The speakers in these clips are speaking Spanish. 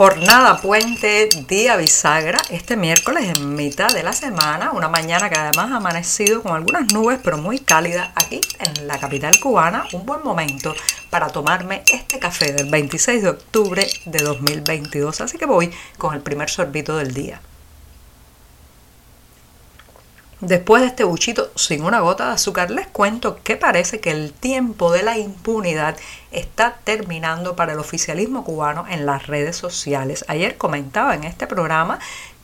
Jornada puente, día bisagra, este miércoles en mitad de la semana, una mañana que además ha amanecido con algunas nubes pero muy cálida aquí en la capital cubana, un buen momento para tomarme este café del 26 de octubre de 2022, así que voy con el primer sorbito del día. Después de este buchito sin una gota de azúcar, les cuento que parece que el tiempo de la impunidad está terminando para el oficialismo cubano en las redes sociales. Ayer comentaba en este programa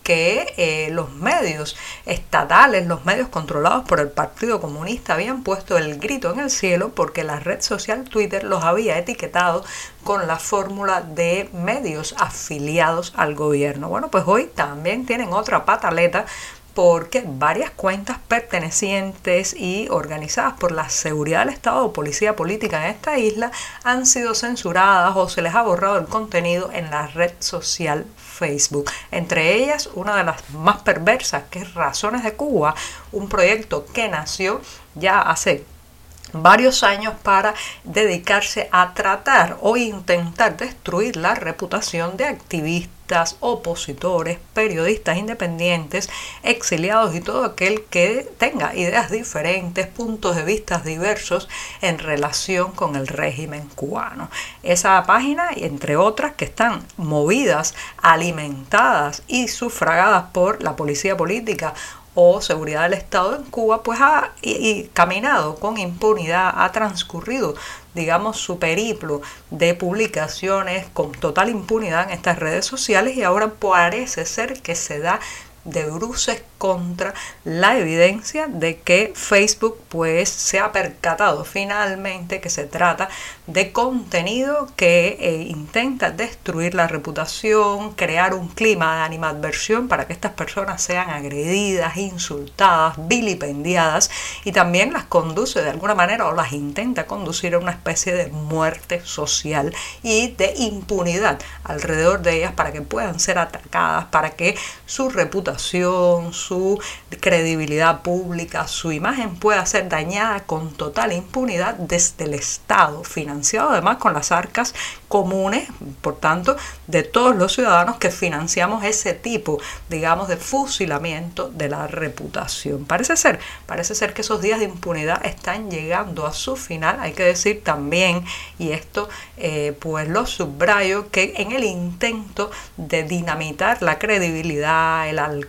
que eh, los medios estatales, los medios controlados por el Partido Comunista habían puesto el grito en el cielo porque la red social Twitter los había etiquetado con la fórmula de medios afiliados al gobierno. Bueno, pues hoy también tienen otra pataleta porque varias cuentas pertenecientes y organizadas por la seguridad del Estado o policía política en esta isla han sido censuradas o se les ha borrado el contenido en la red social Facebook. Entre ellas, una de las más perversas, que es Razones de Cuba, un proyecto que nació ya hace varios años para dedicarse a tratar o intentar destruir la reputación de activistas, opositores, periodistas independientes, exiliados y todo aquel que tenga ideas diferentes, puntos de vista diversos en relación con el régimen cubano. Esa página, entre otras, que están movidas, alimentadas y sufragadas por la policía política o seguridad del Estado en Cuba, pues ha caminado con impunidad, ha transcurrido, digamos, su periplo de publicaciones con total impunidad en estas redes sociales y ahora parece ser que se da de bruces contra la evidencia de que Facebook pues se ha percatado finalmente que se trata de contenido que eh, intenta destruir la reputación, crear un clima de animadversión para que estas personas sean agredidas, insultadas, vilipendiadas y también las conduce de alguna manera o las intenta conducir a una especie de muerte social y de impunidad alrededor de ellas para que puedan ser atacadas, para que su reputación, su credibilidad pública, su imagen pueda ser dañada con total impunidad desde el Estado, financiado además con las arcas comunes, por tanto, de todos los ciudadanos que financiamos ese tipo, digamos, de fusilamiento de la reputación. Parece ser, parece ser que esos días de impunidad están llegando a su final. Hay que decir también, y esto eh, pues lo subrayo, que en el intento de dinamitar la credibilidad, el alcance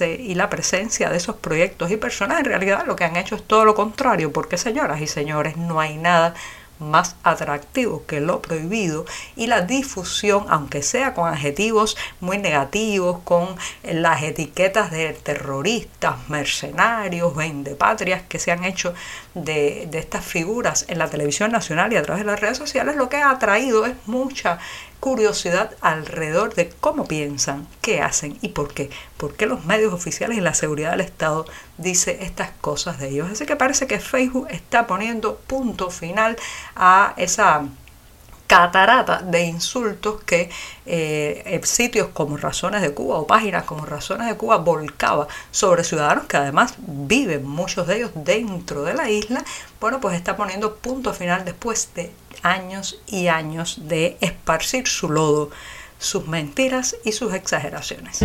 y la presencia de esos proyectos y personas, en realidad lo que han hecho es todo lo contrario, porque señoras y señores, no hay nada más atractivo que lo prohibido y la difusión, aunque sea con adjetivos muy negativos, con las etiquetas de terroristas, mercenarios, vendepatrias que se han hecho de, de estas figuras en la televisión nacional y a través de las redes sociales, lo que ha traído es mucha curiosidad alrededor de cómo piensan, qué hacen y por qué. ¿Por qué los medios oficiales y la seguridad del Estado dice estas cosas de ellos? Así que parece que Facebook está poniendo punto final a esa catarata de insultos que eh, sitios como Razones de Cuba o páginas como Razones de Cuba volcaba sobre ciudadanos que además viven muchos de ellos dentro de la isla, bueno, pues está poniendo punto final después de años y años de esparcir su lodo, sus mentiras y sus exageraciones.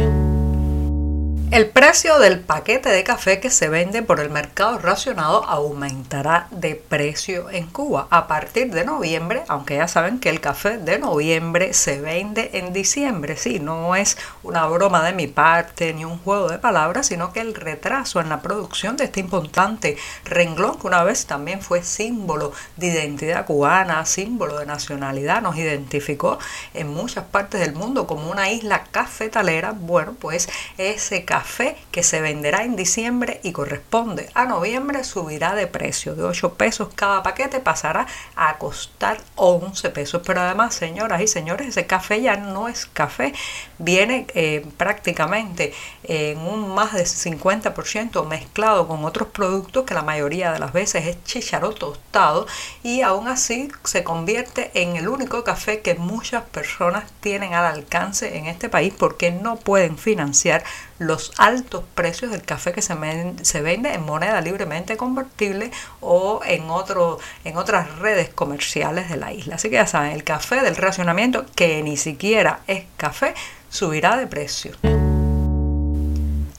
El precio del paquete de café que se vende por el mercado racionado aumentará de precio en Cuba a partir de noviembre, aunque ya saben que el café de noviembre se vende en diciembre. Sí, no es una broma de mi parte ni un juego de palabras, sino que el retraso en la producción de este importante renglón, que una vez también fue símbolo de identidad cubana, símbolo de nacionalidad, nos identificó en muchas partes del mundo como una isla cafetalera, bueno, pues ese café que se venderá en diciembre y corresponde a noviembre subirá de precio. De 8 pesos cada paquete pasará a costar 11 pesos. Pero además, señoras y señores, ese café ya no es café. Viene eh, prácticamente en un más de 50% mezclado con otros productos que la mayoría de las veces es chícharo tostado y aún así se convierte en el único café que muchas personas tienen al alcance en este país porque no pueden financiar los altos precios del café que se, se vende en moneda libremente convertible o en, otro, en otras redes comerciales de la isla. Así que ya saben, el café del racionamiento, que ni siquiera es café, subirá de precio.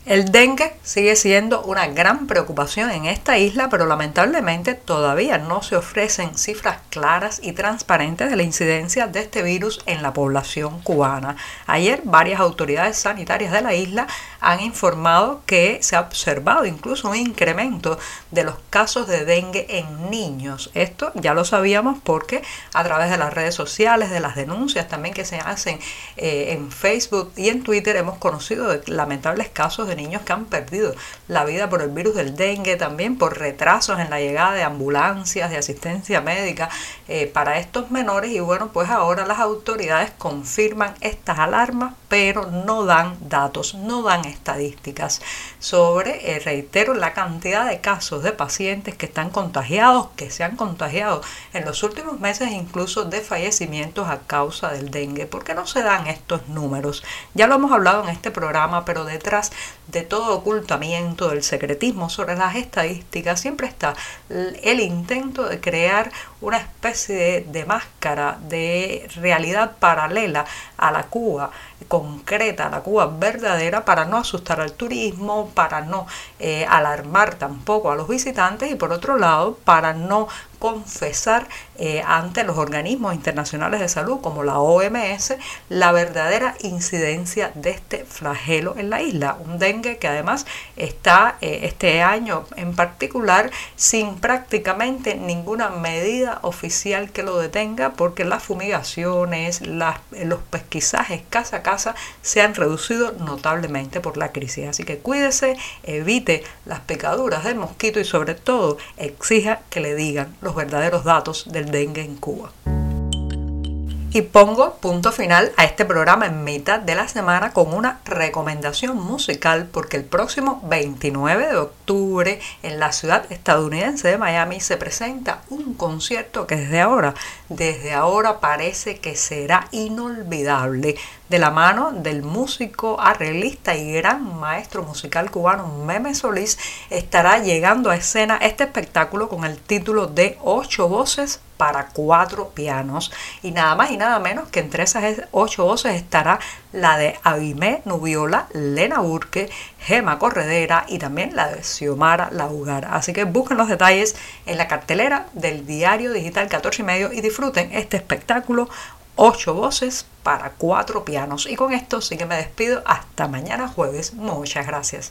El dengue sigue siendo una gran preocupación en esta isla, pero lamentablemente todavía no se ofrecen cifras claras y transparentes de la incidencia de este virus en la población cubana. Ayer varias autoridades sanitarias de la isla han informado que se ha observado incluso un incremento de los casos de dengue en niños. Esto ya lo sabíamos porque a través de las redes sociales, de las denuncias también que se hacen eh, en Facebook y en Twitter hemos conocido lamentables casos de niños que han perdido la vida por el virus del dengue, también por retrasos en la llegada de ambulancias, de asistencia médica eh, para estos menores. Y bueno, pues ahora las autoridades confirman estas alarmas, pero no dan datos, no dan estadísticas sobre, eh, reitero, la cantidad de casos de pacientes que están contagiados, que se han contagiado en los últimos meses, incluso de fallecimientos a causa del dengue. ¿Por qué no se dan estos números? Ya lo hemos hablado en este programa, pero detrás de todo ocultamiento, del secretismo sobre las estadísticas, siempre está el intento de crear una especie de, máscara de realidad paralela a la Cuba concreta, a la Cuba verdadera, para no asustar al turismo, para no eh, alarmar tampoco a los visitantes y por otro lado, para no confesar eh, ante los organismos internacionales de salud como la OMS la verdadera incidencia de este flagelo en la isla. Que además está eh, este año en particular sin prácticamente ninguna medida oficial que lo detenga porque las fumigaciones, los pesquisajes casa a casa se han reducido notablemente por la crisis. Así que cuídese, evite las picaduras del mosquito y sobre todo exija que le digan los verdaderos datos del dengue en Cuba. Y pongo punto final a este programa en mitad de la semana con una recomendación musical porque el próximo 29 de octubre en la ciudad estadounidense de Miami se presenta un concierto que desde ahora, desde ahora parece que será inolvidable de la mano del músico, arreglista y gran maestro musical cubano Meme Solís estará llegando a escena este espectáculo con el título de Ocho Voces para cuatro pianos y nada más y nada menos que entre esas ocho voces estará la de Abimé Nubiola, Lena Burke, Gema Corredera y también la de Xiomara Laugar. Así que busquen los detalles en la cartelera del diario digital 14 y medio y disfruten este espectáculo ocho voces para cuatro pianos. Y con esto sí que me despido hasta mañana jueves. Muchas gracias.